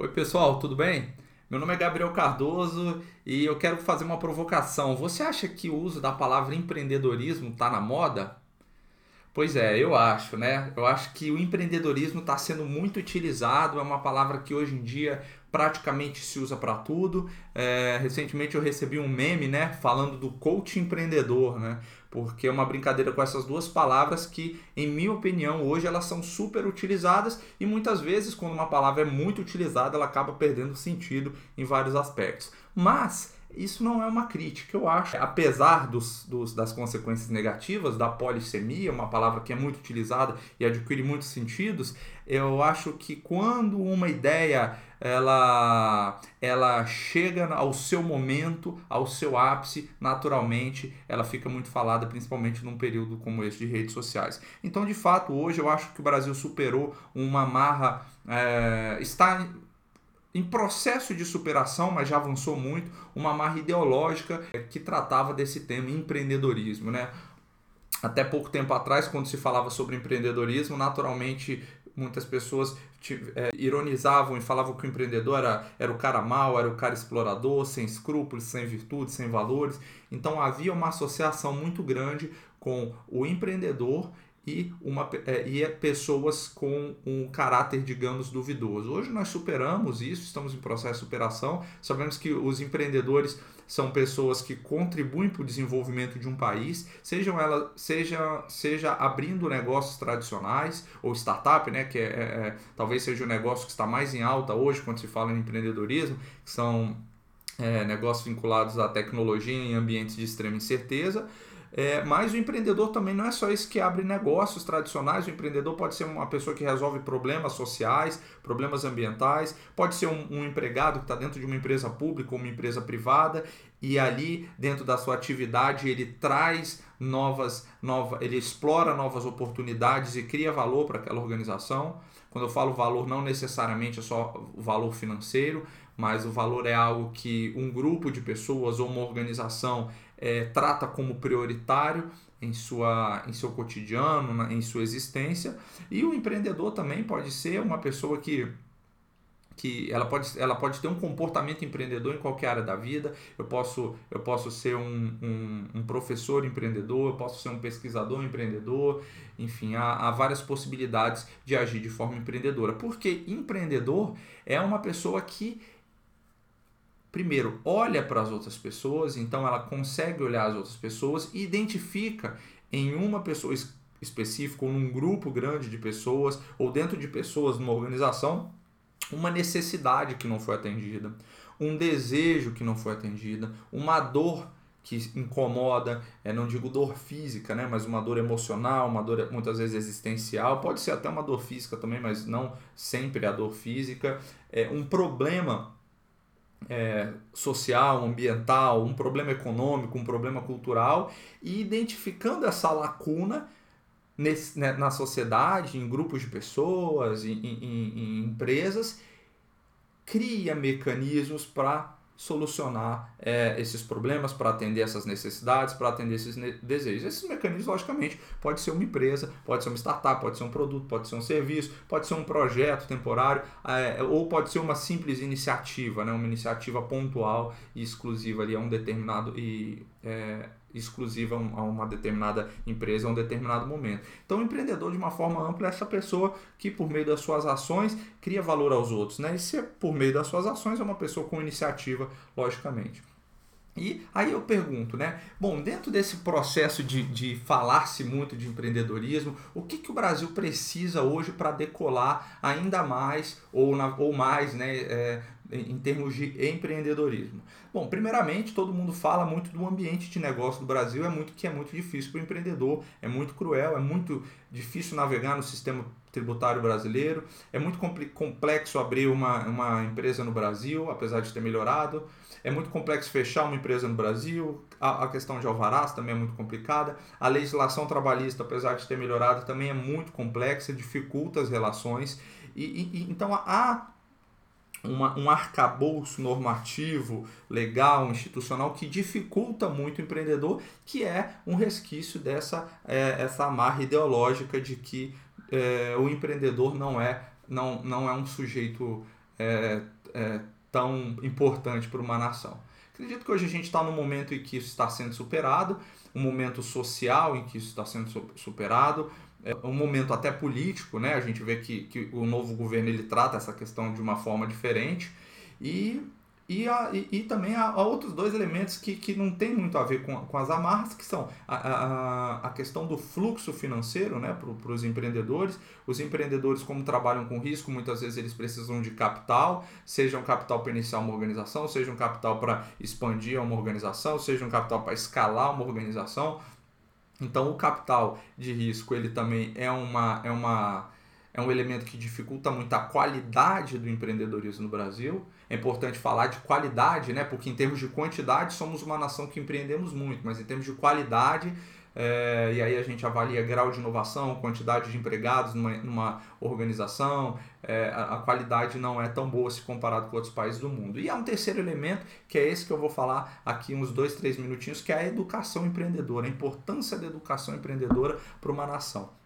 Oi, pessoal, tudo bem? Meu nome é Gabriel Cardoso e eu quero fazer uma provocação. Você acha que o uso da palavra empreendedorismo está na moda? Pois é, eu acho, né? Eu acho que o empreendedorismo está sendo muito utilizado, é uma palavra que hoje em dia praticamente se usa para tudo. É, recentemente eu recebi um meme, né, falando do coach empreendedor, né? Porque é uma brincadeira com essas duas palavras que, em minha opinião, hoje elas são super utilizadas e muitas vezes, quando uma palavra é muito utilizada, ela acaba perdendo sentido em vários aspectos. Mas isso não é uma crítica, eu acho. Apesar dos, dos, das consequências negativas da polissemia, uma palavra que é muito utilizada e adquire muitos sentidos, eu acho que quando uma ideia ela, ela chega ao seu momento, ao seu ápice, naturalmente ela fica muito falada, principalmente num período como esse de redes sociais. Então, de fato, hoje eu acho que o Brasil superou uma marra, é, está em processo de superação, mas já avançou muito, uma marra ideológica que tratava desse tema empreendedorismo, né? Até pouco tempo atrás, quando se falava sobre empreendedorismo, naturalmente muitas pessoas é, ironizavam e falavam que o empreendedor era, era o cara mau, era o cara explorador, sem escrúpulos, sem virtudes, sem valores. Então havia uma associação muito grande com o empreendedor e, uma, é, e é pessoas com um caráter, digamos, duvidoso. Hoje nós superamos isso, estamos em processo de superação, sabemos que os empreendedores são pessoas que contribuem para o desenvolvimento de um país, sejam ela, seja, seja abrindo negócios tradicionais ou startup, né, que é, é, é talvez seja o negócio que está mais em alta hoje quando se fala em empreendedorismo, que são é, negócios vinculados à tecnologia em ambientes de extrema incerteza, é, mas o empreendedor também não é só esse que abre negócios tradicionais. O empreendedor pode ser uma pessoa que resolve problemas sociais, problemas ambientais, pode ser um, um empregado que está dentro de uma empresa pública ou uma empresa privada e ali dentro da sua atividade ele traz novas, nova, ele explora novas oportunidades e cria valor para aquela organização. Quando eu falo valor, não necessariamente é só o valor financeiro, mas o valor é algo que um grupo de pessoas ou uma organização é, trata como prioritário em, sua, em seu cotidiano, na, em sua existência. E o empreendedor também pode ser uma pessoa que que ela pode, ela pode ter um comportamento empreendedor em qualquer área da vida. Eu posso, eu posso ser um, um, um professor empreendedor, eu posso ser um pesquisador empreendedor, enfim, há, há, várias possibilidades de agir de forma empreendedora. Porque empreendedor é uma pessoa que primeiro, olha para as outras pessoas, então ela consegue olhar as outras pessoas e identifica em uma pessoa específica ou num grupo grande de pessoas ou dentro de pessoas numa organização uma necessidade que não foi atendida, um desejo que não foi atendida, uma dor que incomoda, é, não digo dor física, né, mas uma dor emocional, uma dor muitas vezes existencial, pode ser até uma dor física também, mas não sempre a dor física, é um problema é, social, ambiental, um problema econômico, um problema cultural, e identificando essa lacuna nesse, né, na sociedade, em grupos de pessoas, em, em, em empresas, cria mecanismos para solucionar é, esses problemas, para atender essas necessidades, para atender esses desejos. Esses mecanismos, logicamente, pode ser uma empresa, pode ser uma startup, pode ser um produto, pode ser um serviço, pode ser um projeto temporário, é, ou pode ser uma simples iniciativa, né, uma iniciativa pontual e exclusiva ali a um determinado e é, exclusiva a uma determinada empresa a um determinado momento. Então, o empreendedor, de uma forma ampla, é essa pessoa que, por meio das suas ações, cria valor aos outros. Né? E se é por meio das suas ações, é uma pessoa com iniciativa, logicamente. E aí eu pergunto, né? Bom, dentro desse processo de, de falar-se muito de empreendedorismo, o que, que o Brasil precisa hoje para decolar ainda mais ou, na, ou mais né, é, em termos de empreendedorismo? Bom, primeiramente, todo mundo fala muito do ambiente de negócio do Brasil, é muito que é muito difícil para o empreendedor, é muito cruel, é muito difícil navegar no sistema tributário brasileiro, é muito complexo abrir uma, uma empresa no Brasil, apesar de ter melhorado, é muito complexo fechar uma empresa no Brasil, a, a questão de alvarás também é muito complicada, a legislação trabalhista, apesar de ter melhorado, também é muito complexa, dificulta as relações, e, e então há uma, um arcabouço normativo, legal, institucional que dificulta muito o empreendedor, que é um resquício dessa é, essa amarra ideológica de que é, o empreendedor não é, não, não é um sujeito é, é, tão importante para uma nação. Acredito que hoje a gente está num momento em que isso está sendo superado, um momento social em que isso está sendo superado, é um momento até político, né? A gente vê que, que o novo governo ele trata essa questão de uma forma diferente e e, a, e, e, também há, há, outros dois elementos que, que não tem muito a ver com, com as amarras, que são a, a, a questão do fluxo financeiro né, para os empreendedores. Os empreendedores, como trabalham com risco, muitas vezes eles precisam de capital, seja um capital para iniciar uma organização, seja um capital para expandir uma organização, seja um capital para escalar uma organização. Então, o capital de risco ele também é uma. É uma é um elemento que dificulta muito a qualidade do empreendedorismo no Brasil. É importante falar de qualidade, né? porque em termos de quantidade somos uma nação que empreendemos muito, mas em termos de qualidade, é, e aí a gente avalia grau de inovação, quantidade de empregados numa, numa organização, é, a, a, qualidade não é tão boa se comparado com outros países do mundo. E há um terceiro elemento, que é esse que eu vou falar aqui uns dois, três minutinhos, que é a educação empreendedora, a importância da educação empreendedora para uma nação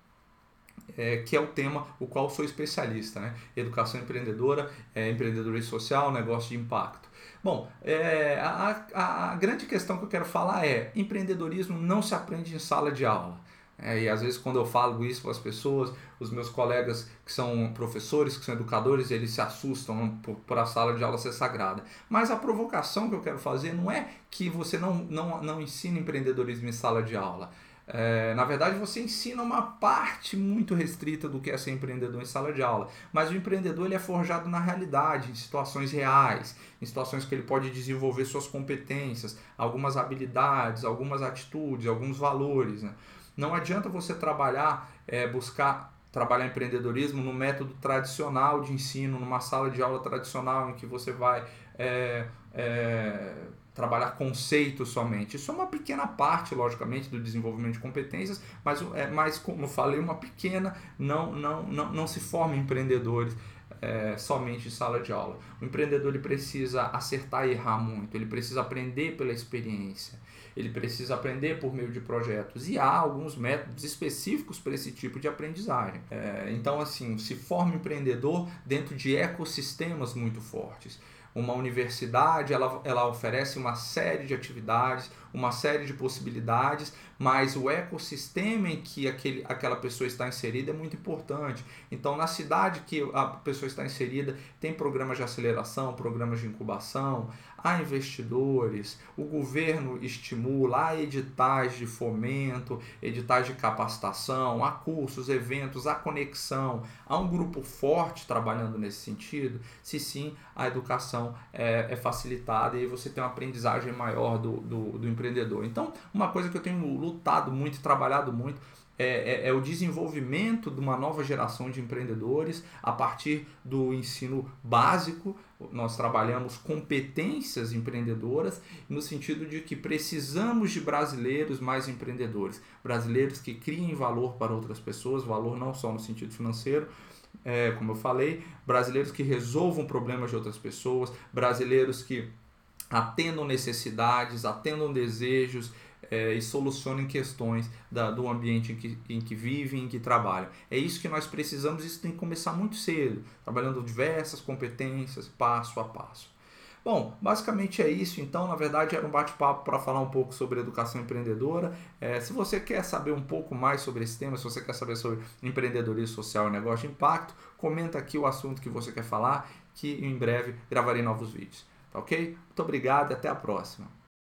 é, que é o tema o qual sou especialista, né? Educação empreendedora, é, empreendedorismo social, negócio de impacto. Bom, é, a, a, grande questão que eu quero falar é empreendedorismo não se aprende em sala de aula. É, e às vezes quando eu falo isso para as pessoas, os meus colegas que são professores, que são educadores, eles se assustam por, por, a sala de aula ser sagrada. Mas a provocação que eu quero fazer não é que você não, não, não ensine empreendedorismo em sala de aula. É, na verdade, você ensina uma parte muito restrita do que é ser empreendedor em sala de aula, mas o empreendedor ele é forjado na realidade, em situações reais, em situações que ele pode desenvolver suas competências, algumas habilidades, algumas atitudes, alguns valores. Né? Não adianta você trabalhar, é, buscar trabalhar empreendedorismo no método tradicional de ensino, numa sala de aula tradicional em que você vai é, é trabalhar conceitos somente. Isso é uma pequena parte, logicamente, do desenvolvimento de competências, mas é mais, como falei, uma pequena, não, não, não, não se forma empreendedores é, somente em sala de aula. O empreendedor ele precisa acertar e errar muito, ele precisa aprender pela experiência, ele precisa aprender por meio de projetos e há alguns métodos específicos para esse tipo de aprendizagem. É, então, assim, se forma empreendedor dentro de ecossistemas muito fortes. Uma universidade, ela, ela oferece uma série de atividades, uma série de possibilidades, mas o ecossistema em que aquele, aquela pessoa está inserida é muito importante. Então, na cidade que a pessoa está inserida, tem programas de aceleração, programas de incubação, há investidores, o governo estimula, há editais de fomento, editais de capacitação, há cursos, eventos, há conexão, há um grupo forte trabalhando nesse sentido. Se sim, a educação é, é facilitada e você tem uma aprendizagem maior do, do, do empreendedor. Então, uma coisa que eu tenho lutado muito, trabalhado muito, é, é, é, o desenvolvimento de uma nova geração de empreendedores a partir do ensino básico. Nós trabalhamos competências empreendedoras no sentido de que precisamos de brasileiros mais empreendedores, brasileiros que criem valor para outras pessoas, valor não só no sentido financeiro, é, como eu falei, brasileiros que resolvam problemas de outras pessoas, brasileiros que atendam necessidades, atendam desejos é, e solucionem questões da, do ambiente em que, em que vivem, em que trabalham. É isso que nós precisamos, isso tem que começar muito cedo, trabalhando diversas competências, passo a passo. Bom, basicamente é isso. Então, na verdade, era um bate-papo para falar um pouco sobre educação empreendedora. É, se você quer saber um pouco mais sobre esse tema, se você quer saber sobre empreendedorismo social e negócio de impacto, comenta aqui o assunto que você quer falar, que em breve gravarei novos vídeos. Ok? Muito obrigado e até a próxima.